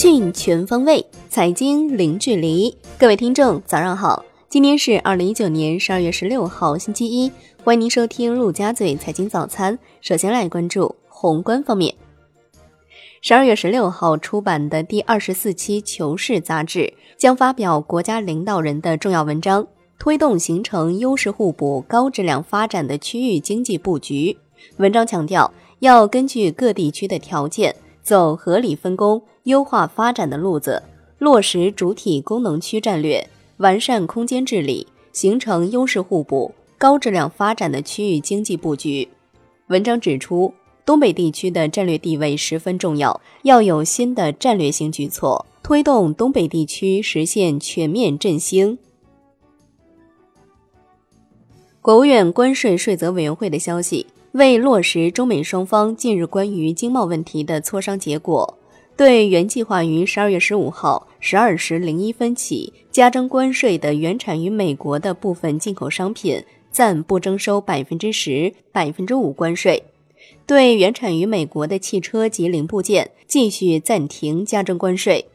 讯全方位，财经零距离。各位听众，早上好！今天是二零一九年十二月十六号，星期一。欢迎您收听陆家嘴财经早餐。首先来关注宏观方面。十二月十六号出版的第二十四期《求是》杂志将发表国家领导人的重要文章，推动形成优势互补、高质量发展的区域经济布局。文章强调，要根据各地区的条件，走合理分工、优化发展的路子，落实主体功能区战略，完善空间治理，形成优势互补、高质量发展的区域经济布局。文章指出。东北地区的战略地位十分重要，要有新的战略性举措，推动东北地区实现全面振兴。国务院关税税则委员会的消息，为落实中美双方近日关于经贸问题的磋商结果，对原计划于十二月十五号十二时零一分起加征关税的原产于美国的部分进口商品，暂不征收百分之十、百分之五关税。对原产于美国的汽车及零部件继续暂停加征关税。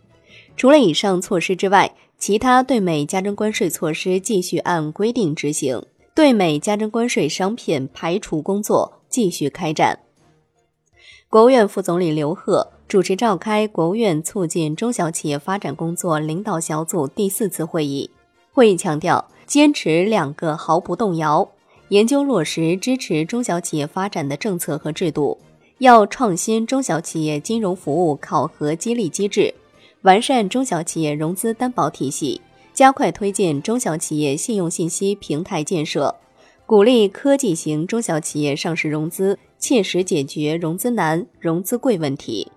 除了以上措施之外，其他对美加征关税措施继续按规定执行，对美加征关税商品排除工作继续开展。国务院副总理刘鹤主持召开国务院促进中小企业发展工作领导小组第四次会议，会议强调坚持两个毫不动摇。研究落实支持中小企业发展的政策和制度，要创新中小企业金融服务考核激励机制，完善中小企业融资担保体系，加快推进中小企业信用信息平台建设，鼓励科技型中小企业上市融资，切实解决融资难、融资贵问题。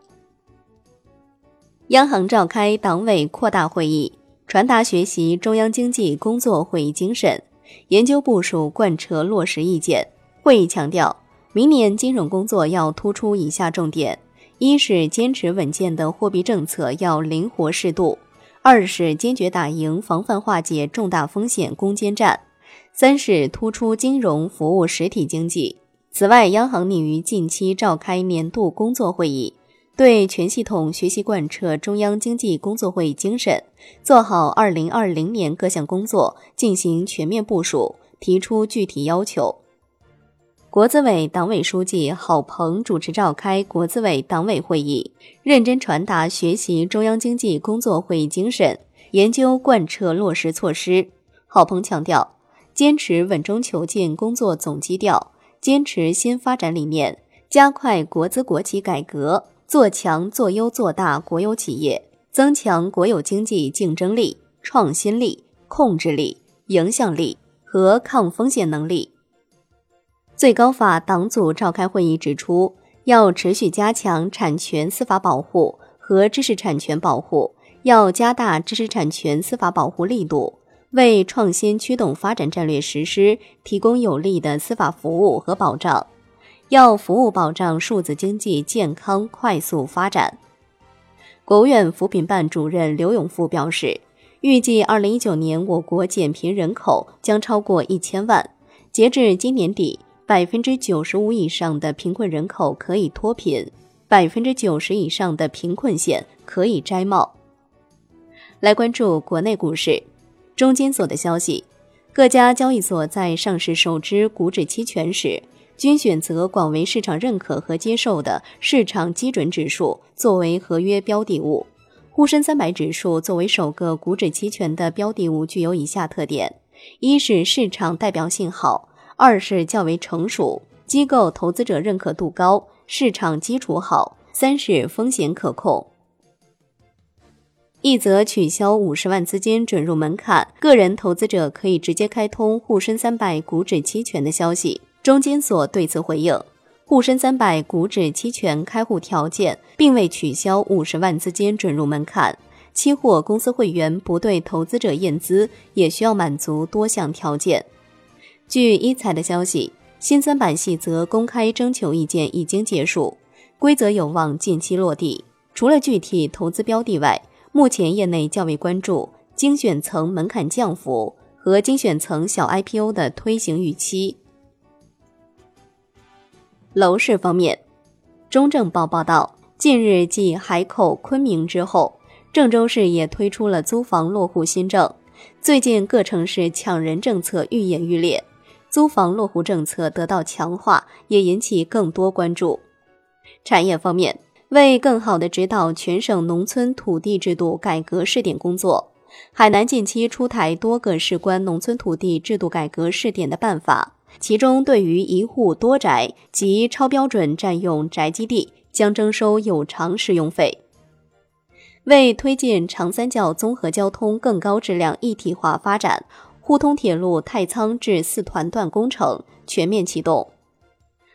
央行召开党委扩大会议，传达学习中央经济工作会议精神。研究部署贯彻落实意见。会议强调，明年金融工作要突出以下重点：一是坚持稳健的货币政策要灵活适度；二是坚决打赢防范化解重大风险攻坚战；三是突出金融服务实体经济。此外，央行拟于近期召开年度工作会议。对全系统学习贯彻中央经济工作会议精神，做好二零二零年各项工作进行全面部署，提出具体要求。国资委党委书记郝鹏主持召开国资委党委会议，认真传达学习中央经济工作会议精神，研究贯彻落实措施。郝鹏强调，坚持稳中求进工作总基调，坚持新发展理念，加快国资国企改革。做强、做优、做大国有企业，增强国有经济竞争力、创新力、控制力、影响力和抗风险能力。最高法党组召开会议指出，要持续加强产权司法保护和知识产权保护，要加大知识产权司法保护力度，为创新驱动发展战略实施提供有力的司法服务和保障。要服务保障数字经济健康快速发展。国务院扶贫办主任刘永富表示，预计二零一九年我国减贫人口将超过一千万。截至今年底，百分之九十五以上的贫困人口可以脱贫，百分之九十以上的贫困县可以摘帽。来关注国内股市，中金所的消息，各家交易所在上市首支股指期权时。均选择广为市场认可和接受的市场基准指数作为合约标的物。沪深三百指数作为首个股指期权的标的物，具有以下特点：一是市场代表性好；二是较为成熟，机构投资者认可度高，市场基础好；三是风险可控。一则取消五十万资金准入门槛，个人投资者可以直接开通沪深三百股指期权的消息。中金所对此回应，沪深三百股指期权开户条件并未取消五十万资金准入门槛，期货公司会员不对投资者验资也需要满足多项条件。据一财的消息，新三板细则公开征求意见已经结束，规则有望近期落地。除了具体投资标的外，目前业内较为关注精选层门槛降幅和精选层小 IPO 的推行预期。楼市方面，中证报报道，近日继海口、昆明之后，郑州市也推出了租房落户新政。最近各城市抢人政策愈演愈烈，租房落户政策得到强化，也引起更多关注。产业方面，为更好地指导全省农村土地制度改革试点工作，海南近期出台多个事关农村土地制度改革试点的办法，其中对于一户多宅及超标准占用宅基地，将征收有偿使用费。为推进长三角综合交通更高质量一体化发展，沪通铁路太仓至四团段工程全面启动。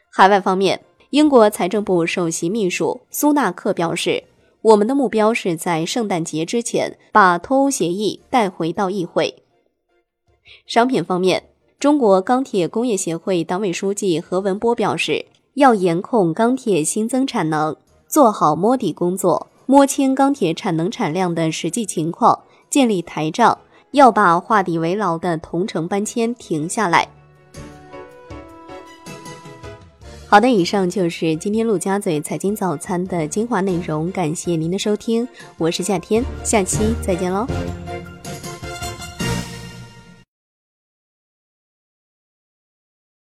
海外方面，英国财政部首席秘书苏纳克表示：“我们的目标是在圣诞节之前把脱欧协议带回到议会。”商品方面，中国钢铁工业协会党委书记何文波表示：“要严控钢铁新增产能，做好摸底工作。”摸清钢铁产能产量的实际情况，建立台账，要把画地为牢的同城搬迁停下来。好的，以上就是今天陆家嘴财经早餐的精华内容，感谢您的收听，我是夏天，下期再见喽。